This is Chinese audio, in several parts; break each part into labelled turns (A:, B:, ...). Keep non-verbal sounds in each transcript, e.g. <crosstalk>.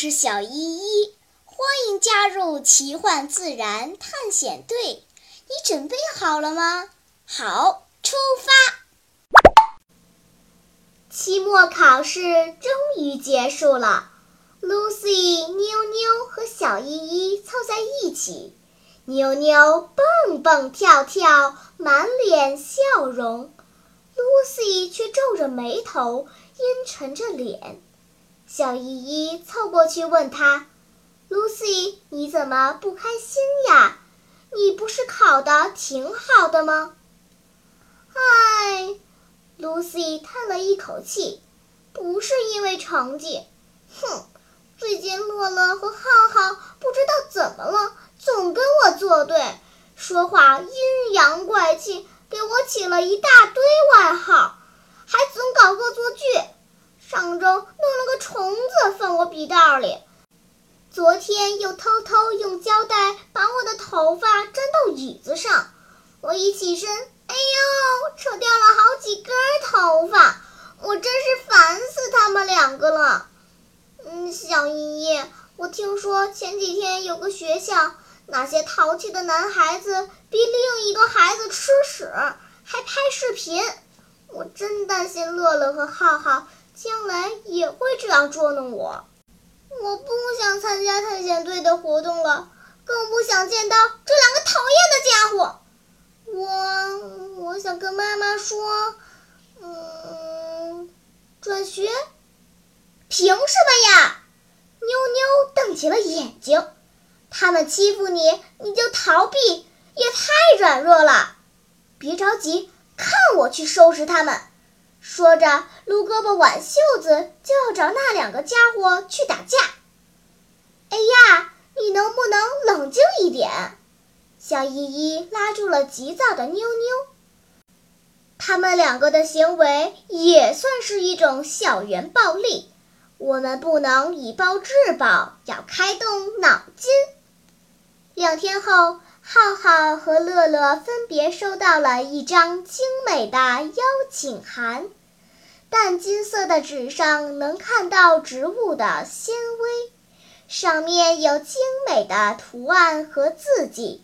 A: 是小依依，欢迎加入奇幻自然探险队。你准备好了吗？好，出发！
B: 期末考试终于结束了，Lucy、妞妞和小依依凑在一起，妞妞蹦蹦跳跳，满脸笑容；Lucy 却皱着眉头，阴沉着脸。小依依凑过去问他：“Lucy，你怎么不开心呀？你不是考得挺好的吗？”唉，Lucy 叹了一口气：“不是因为成绩，哼，最近乐乐和浩浩不知道怎么了，总跟我作对，说话阴阳怪气，给我起了一大堆外号，还总搞恶作剧。”上周弄了个虫子放我笔袋里，昨天又偷偷用胶带把我的头发粘到椅子上。我一起身，哎呦，扯掉了好几根头发！我真是烦死他们两个了。嗯，小依依，我听说前几天有个学校，那些淘气的男孩子逼另一个孩子吃屎，还拍视频。我真担心乐乐和浩浩。将来也会这样捉弄我，我不想参加探险队的活动了，更不想见到这两个讨厌的家伙。我我想跟妈妈说，嗯，转学。凭什么呀？妞妞瞪起了眼睛。他们欺负你，你就逃避，也太软弱了。别着急，看我去收拾他们。说着，撸胳膊挽袖子，就要找那两个家伙去打架。哎呀，你能不能冷静一点？小依依拉住了急躁的妞妞。他们两个的行为也算是一种校园暴力，我们不能以暴制暴，要开动脑筋。两天后，浩浩和乐乐分别收到了一张精美的邀请函。淡金色的纸上能看到植物的纤维，上面有精美的图案和字迹。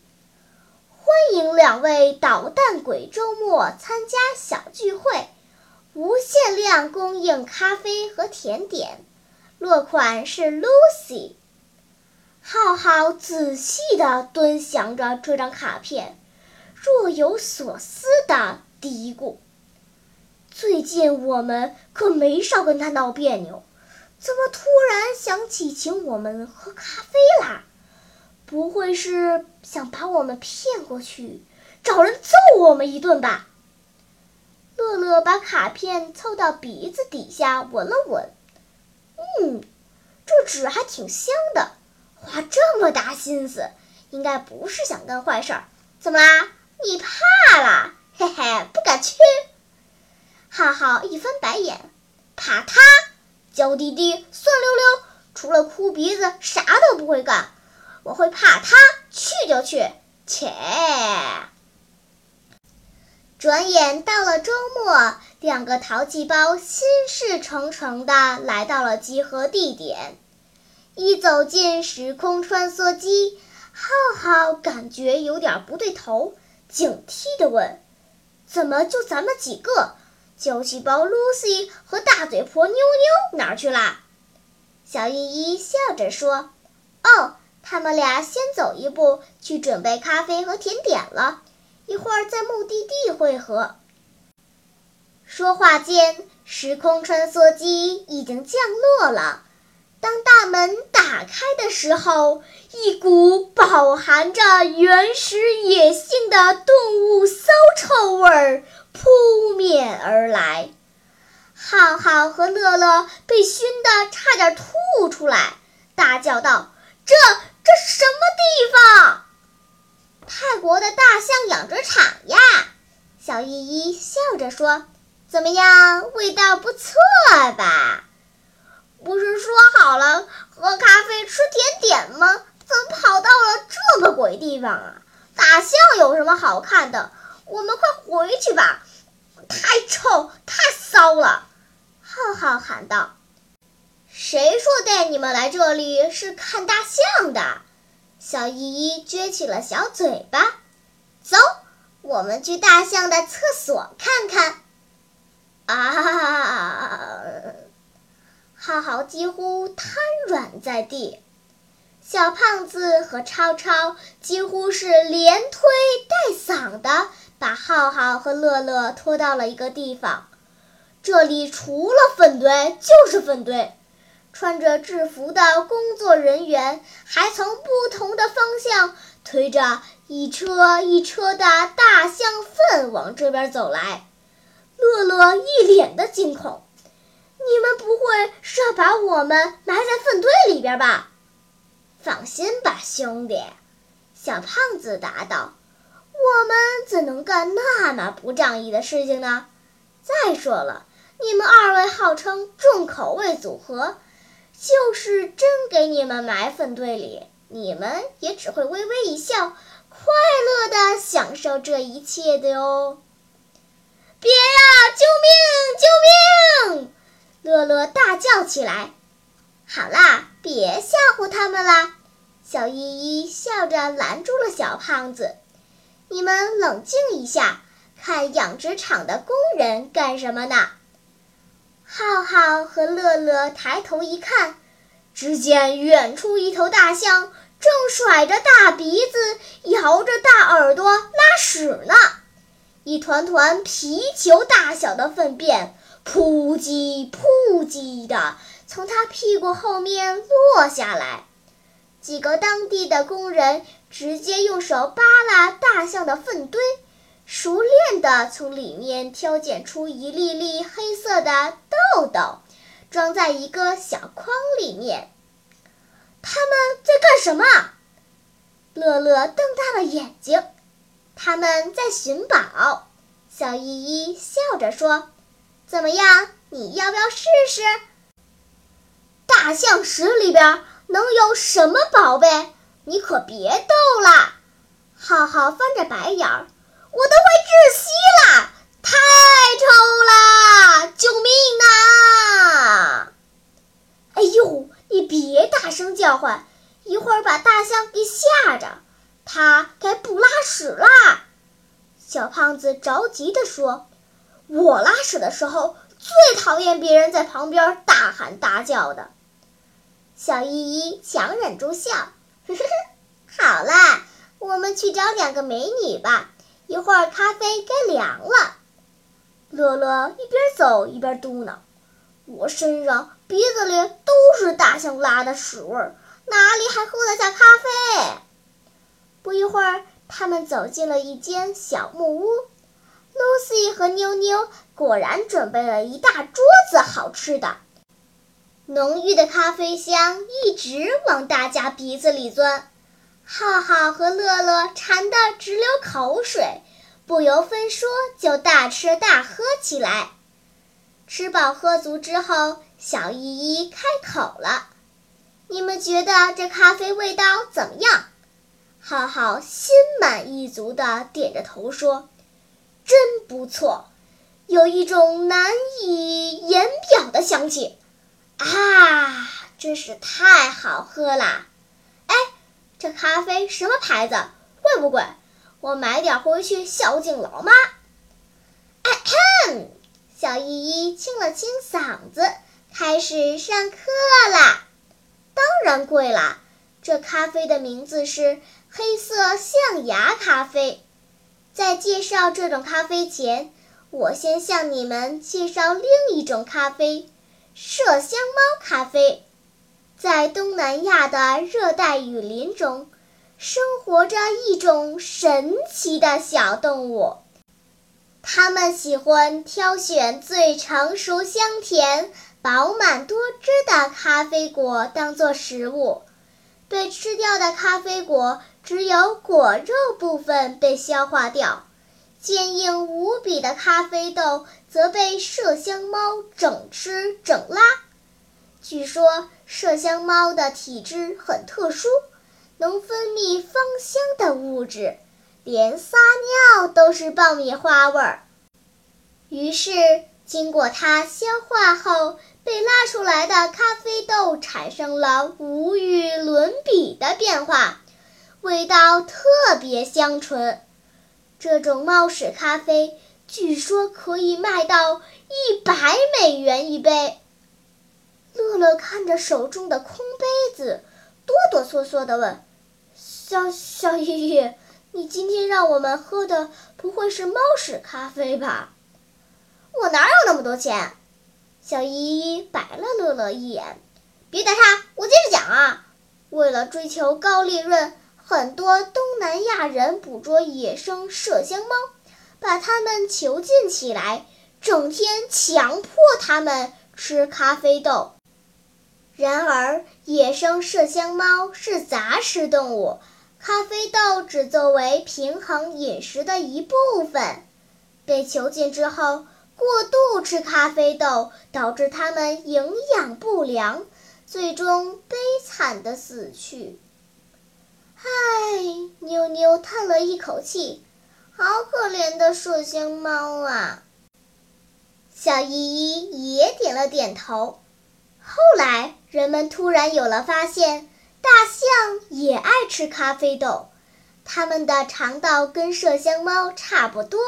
B: 欢迎两位捣蛋鬼周末参加小聚会，无限量供应咖啡和甜点。落款是 Lucy。浩浩仔细地端详着这张卡片，若有所思地嘀咕。最近我们可没少跟他闹别扭，怎么突然想起请我们喝咖啡啦？不会是想把我们骗过去，找人揍我们一顿吧？乐乐把卡片凑到鼻子底下闻了闻，嗯，这纸还挺香的，花这么大心思，应该不是想干坏事儿。怎么啦？你怕啦？嘿嘿，不敢去。浩浩一翻白眼，怕他？娇滴滴、酸溜溜，除了哭鼻子啥都不会干。我会怕他？去就去，切！转眼到了周末，两个淘气包心事重重的来到了集合地点。一走进时空穿梭机，浩浩感觉有点不对头，警惕地问：“怎么就咱们几个？”小气包 Lucy 和大嘴婆妞妞哪儿去啦？小依依笑着说：“哦，他们俩先走一步去准备咖啡和甜点了，一会儿在目的地汇合。”说话间，时空穿梭机已经降落了。当大门打开的时候，一股饱含着原始野性的动物骚臭味儿。扑面而来，浩浩和乐乐被熏得差点吐出来，大叫道：“这这是什么地方？泰国的大象养殖场呀！”小依依笑着说：“怎么样，味道不错吧？不是说好了喝咖啡吃甜点吗？怎么跑到了这个鬼地方啊？大象有什么好看的？”我们快回去吧，太臭太骚了！浩浩喊道。谁说带你们来这里是看大象的？小依依撅起了小嘴巴。走，我们去大象的厕所看看。啊！浩浩几乎瘫软在地，小胖子和超超几乎是连推带搡的把浩浩和乐乐拖到了一个地方。这里除了粪堆就是粪堆，穿着制服的工作人员还从不同的方向推着一车一车的大象粪往这边走来。乐乐一脸的惊恐：“你们不会是要把我们埋在粪堆里边吧？”“放心吧，兄弟。”小胖子答道，“我们怎能干那么不仗义的事情呢？再说了。”你们二位号称重口味组合，就是真给你们埋粪堆里，你们也只会微微一笑，快乐的享受这一切的哟。别呀！救命！救命！乐乐大叫起来。好啦，别吓唬他们啦！小依依笑着拦住了小胖子。你们冷静一下，看养殖场的工人干什么呢？浩浩和乐乐抬头一看，只见远处一头大象正甩着大鼻子，摇着大耳朵拉屎呢。一团团皮球大小的粪便扑叽扑叽的从它屁股后面落下来。几个当地的工人直接用手扒拉大象的粪堆。熟练地从里面挑拣出一粒粒黑色的豆豆，装在一个小筐里面。他们在干什么？乐乐瞪大了眼睛。他们在寻宝。小依依笑着说：“怎么样？你要不要试试？大象屎里边能有什么宝贝？你可别逗了。”浩浩翻着白眼儿。我都快窒息了，太臭了！救命啊！哎呦，你别大声叫唤，一会儿把大象给吓着，它该不拉屎啦。小胖子着急地说：“我拉屎的时候最讨厌别人在旁边大喊大叫的。”小依依强忍住笑，呵呵呵，好啦，我们去找两个美女吧。一会儿咖啡该凉了，乐乐一边走一边嘟囔：“我身上、鼻子里都是大象拉的屎味，哪里还喝得下咖啡？”不一会儿，他们走进了一间小木屋，Lucy 和妞妞果然准备了一大桌子好吃的，浓郁的咖啡香一直往大家鼻子里钻。浩浩和乐乐馋得直流口水，不由分说就大吃大喝起来。吃饱喝足之后，小依依开口了：“你们觉得这咖啡味道怎么样？”浩浩心满意足地点着头说：“真不错，有一种难以言表的香气，啊，真是太好喝啦！”这咖啡什么牌子？贵不贵？我买点回去孝敬老妈。哎咳小依依清了清嗓子，开始上课啦。当然贵啦！这咖啡的名字是黑色象牙咖啡。在介绍这种咖啡前，我先向你们介绍另一种咖啡——麝香猫咖啡。在东南亚的热带雨林中，生活着一种神奇的小动物。它们喜欢挑选最成熟、香甜、饱满多汁的咖啡果当做食物。被吃掉的咖啡果只有果肉部分被消化掉，坚硬无比的咖啡豆则被麝香猫整吃整拉。据说。麝香猫的体质很特殊，能分泌芳香的物质，连撒尿都是爆米花味儿。于是，经过它消化后，被拉出来的咖啡豆产生了无与伦比的变化，味道特别香醇。这种猫屎咖啡据说可以卖到一百美元一杯。乐乐看着手中的空杯子，哆哆嗦嗦地问：“小小依依，你今天让我们喝的不会是猫屎咖啡吧？”
A: 我哪有那么多钱？小依依白了乐乐一眼。别打岔，我接着讲啊。为了追求高利润，很多东南亚人捕捉野生麝香猫，把它们囚禁起来，整天强迫它们吃咖啡豆。然而，野生麝香猫是杂食动物，咖啡豆只作为平衡饮食的一部分。被囚禁之后。过度吃咖啡豆导致它们营养不良，最终悲惨的死去。唉，妞妞叹了一口气，好可怜的麝香猫啊！小依依也点了点头。后来，人们突然有了发现，大象也爱吃咖啡豆，它们的肠道跟麝香猫差不多。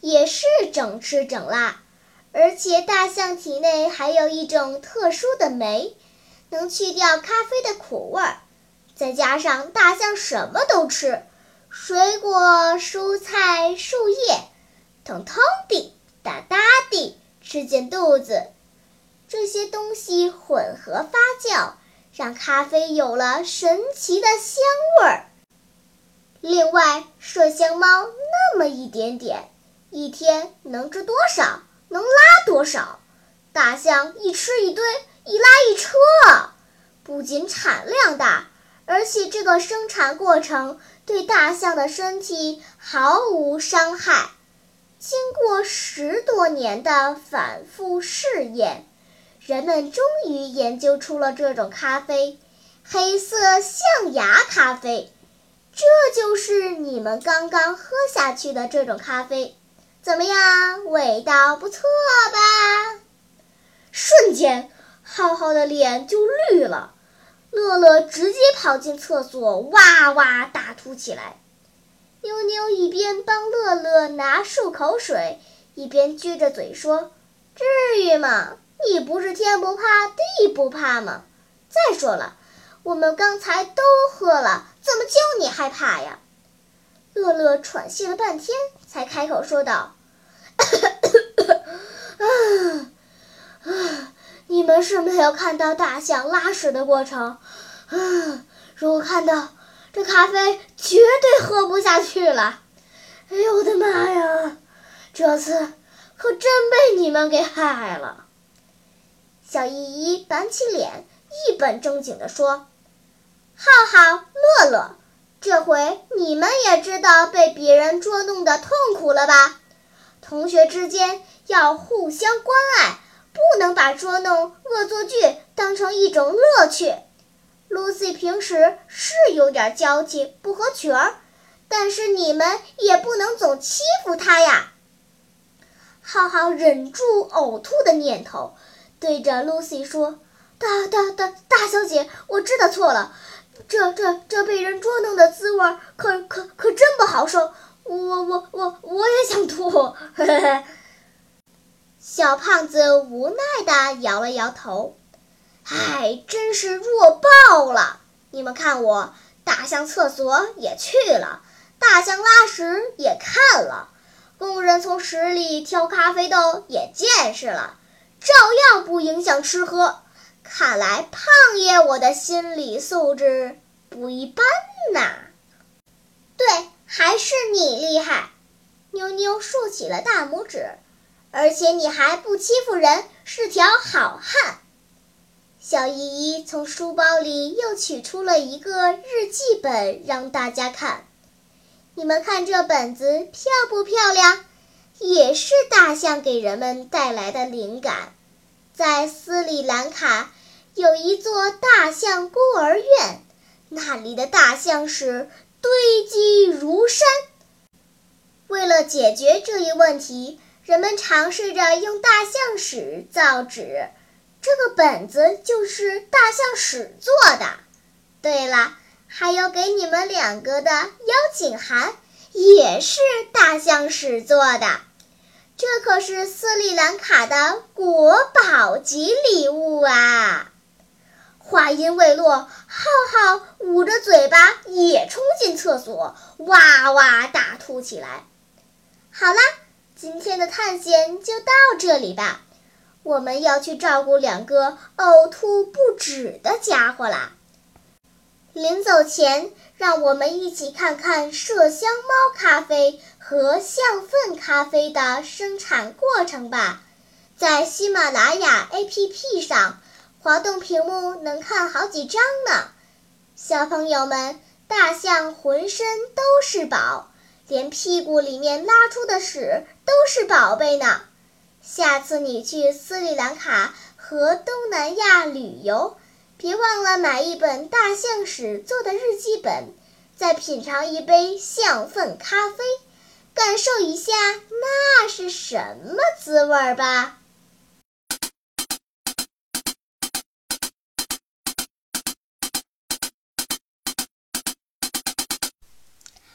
A: 也是整吃整拉，而且大象体内还有一种特殊的酶，能去掉咖啡的苦味儿。再加上大象什么都吃，水果、蔬菜、树叶，通通地、大大地吃进肚子。这些东西混合发酵，让咖啡有了神奇的香味儿。另外，麝香猫那么一点点。一天能吃多少，能拉多少？大象一吃一堆，一拉一车。不仅产量大，而且这个生产过程对大象的身体毫无伤害。经过十多年的反复试验，人们终于研究出了这种咖啡——黑色象牙咖啡。这就是你们刚刚喝下去的这种咖啡。怎么样，味道不错吧？瞬间，浩浩的脸就绿了。乐乐直接跑进厕所，哇哇大吐起来。妞妞一边帮乐乐拿漱口水，一边撅着嘴说：“至于吗？你不是天不怕地不怕吗？再说了，我们刚才都喝了，怎么就你害怕呀？”乐乐喘息了半天，才开口说道：“啊 <coughs> 啊！你们是没有看到大象拉屎的过程啊！<sighs> 如果看到，这咖啡绝对喝不下去了。哎呦我的妈呀！这次可真被你们给害了。”小依依板起脸，一本正经地说：“浩浩、乐乐。”这回你们也知道被别人捉弄的痛苦了吧？同学之间要互相关爱，不能把捉弄恶作剧当成一种乐趣。Lucy 平时是有点娇气，不合群儿，但是你们也不能总欺负她呀。浩浩忍住呕吐的念头，对着 Lucy 说：“大大大大小姐，我知道错了。”这这这被人捉弄的滋味，可可可真不好受！我我我我也想吐。<laughs> 小胖子无奈地摇了摇头，唉，真是弱爆了！你们看我，大象厕所也去了，大象拉屎也看了，工人从屎里挑咖啡豆也见识了，照样不影响吃喝。看来胖爷我的心理素质不一般呐。对，还是你厉害。妞妞竖起了大拇指，而且你还不欺负人，是条好汉。小依依从书包里又取出了一个日记本，让大家看。你们看这本子漂不漂亮？也是大象给人们带来的灵感。在斯里兰卡。有一座大象孤儿院，那里的大象是堆积如山。为了解决这一问题，人们尝试着用大象屎造纸，这个本子就是大象屎做的。对了，还有给你们两个的邀请函，也是大象屎做的。这可是斯里兰卡的国宝级礼物啊！话音未落，浩浩捂着嘴巴也冲进厕所，哇哇大吐起来。好啦，今天的探险就到这里吧。我们要去照顾两个呕吐不止的家伙啦。临走前，让我们一起看看麝香猫咖啡和象粪咖啡的生产过程吧。在喜马拉雅 APP 上。滑动屏幕能看好几张呢，小朋友们，大象浑身都是宝，连屁股里面拉出的屎都是宝贝呢。下次你去斯里兰卡和东南亚旅游，别忘了买一本大象屎做的日记本，再品尝一杯象粪咖啡，感受一下那是什么滋味儿吧。